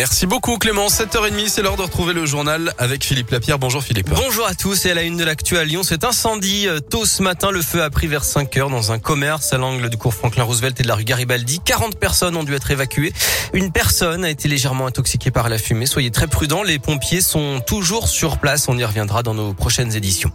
Merci beaucoup Clément. 7h30, c'est l'heure de retrouver le journal avec Philippe Lapierre. Bonjour Philippe. Bonjour à tous et à la une de l'actu à Lyon. C'est incendie euh, tôt ce matin. Le feu a pris vers 5 heures dans un commerce à l'angle du cours Franklin Roosevelt et de la rue Garibaldi. 40 personnes ont dû être évacuées. Une personne a été légèrement intoxiquée par la fumée. Soyez très prudents. Les pompiers sont toujours sur place. On y reviendra dans nos prochaines éditions.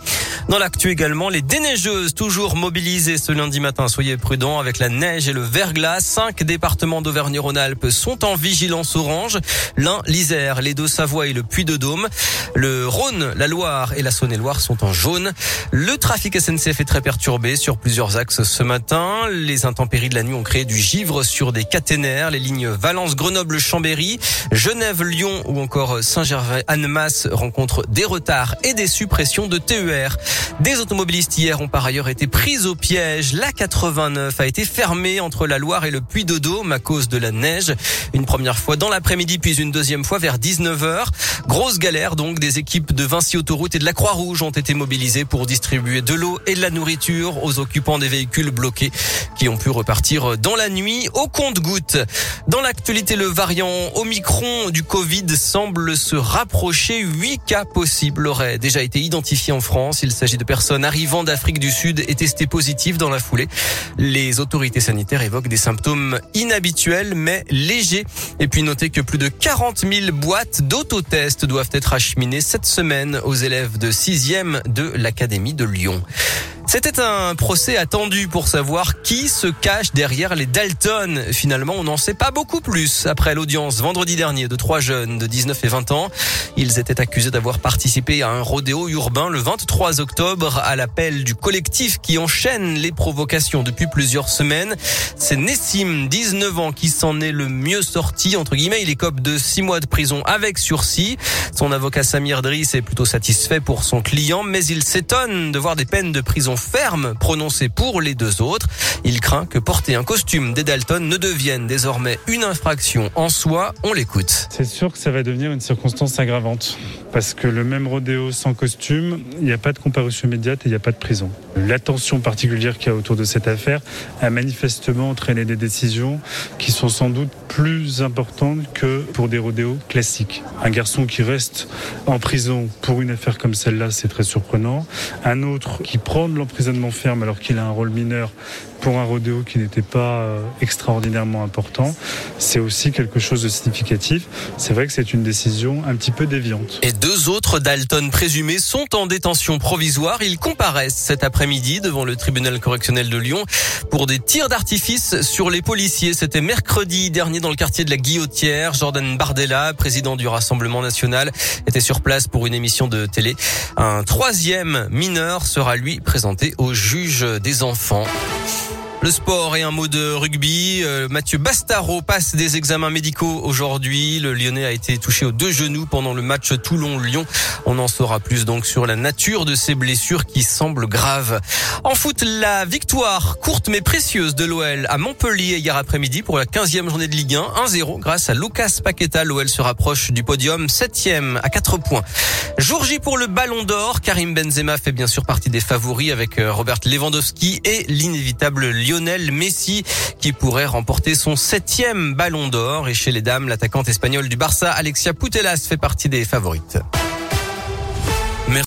Dans l'actu également, les déneigeuses toujours mobilisées ce lundi matin. Soyez prudents avec la neige et le verglas. Cinq départements d'Auvergne-Rhône-Alpes sont en vigilance orange. L'Ain, l'Isère, les Deux-Savoie et le Puy-de-Dôme. Le Rhône, la Loire et la Saône-et-Loire sont en jaune. Le trafic SNCF est très perturbé sur plusieurs axes ce matin. Les intempéries de la nuit ont créé du givre sur des caténaires. Les lignes Valence, Grenoble, Chambéry, Genève, Lyon ou encore Saint-Gervais-Annemasse rencontrent des retards et des suppressions de TER. Des automobilistes hier ont par ailleurs été pris au piège. La 89 a été fermée entre la Loire et le Puy-de-Dôme à cause de la neige. Une première fois dans l'après-midi puis une deuxième fois vers 19h. Grosse galère donc, des équipes de Vinci Autoroute et de la Croix-Rouge ont été mobilisées pour distribuer de l'eau et de la nourriture aux occupants des véhicules bloqués qui ont pu repartir dans la nuit au compte-goutte. Dans l'actualité, le variant Omicron du Covid semble se rapprocher. Huit cas possibles auraient déjà été identifiés en France. Il s'agit de personnes arrivant d'Afrique du Sud et testées positives dans la foulée. Les autorités sanitaires évoquent des symptômes inhabituels mais légers. Et puis notez que plus de 40 000 boîtes d'autotest doivent être acheminées cette semaine aux élèves de 6e de l'Académie de Lyon. C'était un procès attendu pour savoir qui se cache derrière les Dalton. Finalement, on n'en sait pas beaucoup plus après l'audience vendredi dernier de trois jeunes de 19 et 20 ans. Ils étaient accusés d'avoir participé à un rodéo urbain le 23 octobre à l'appel du collectif qui enchaîne les provocations depuis plusieurs semaines. C'est Nessim, 19 ans, qui s'en est le mieux sorti. Entre guillemets, il écope de six mois de prison avec sursis. Son avocat Samir Driss est plutôt satisfait pour son client, mais il s'étonne de voir des peines de prison ferme prononcée pour les deux autres. Il craint que porter un costume des Dalton ne devienne désormais une infraction en soi. On l'écoute. C'est sûr que ça va devenir une circonstance aggravante. Parce que le même rodéo sans costume, il n'y a pas de comparution immédiate et il n'y a pas de prison. L'attention particulière qu'il y a autour de cette affaire a manifestement entraîné des décisions qui sont sans doute plus importantes que pour des rodéos classiques. Un garçon qui reste en prison pour une affaire comme celle-là, c'est très surprenant. Un autre qui prend de l'emprisonnement ferme alors qu'il a un rôle mineur pour un rodéo qui n'était pas euh, extraordinairement important, c'est aussi quelque chose de significatif. C'est vrai que c'est une décision un petit peu déviante. Et deux autres Dalton présumés sont en détention provisoire. Ils comparaissent cet après-midi devant le tribunal correctionnel de Lyon pour des tirs d'artifice sur les policiers. C'était mercredi dernier dans le quartier de la Guillotière. Jordan Bardella, président du Rassemblement national, était sur place pour une émission de télé. Un troisième mineur sera lui présenté au juge des enfants. Le sport et un mot de rugby. Euh, Mathieu Bastaro passe des examens médicaux aujourd'hui. Le Lyonnais a été touché aux deux genoux pendant le match Toulon-Lyon. On en saura plus donc sur la nature de ces blessures qui semblent graves. En foot, la victoire courte mais précieuse de l'OL à Montpellier hier après-midi pour la 15e journée de Ligue 1. 1-0 grâce à Lucas Paqueta. L'OL se rapproche du podium 7e à 4 points. Jour J pour le Ballon d'Or. Karim Benzema fait bien sûr partie des favoris avec euh, Robert Lewandowski et l'inévitable Lyon Lionel Messi qui pourrait remporter son septième ballon d'or. Et chez les dames, l'attaquante espagnole du Barça, Alexia Putellas, fait partie des favorites.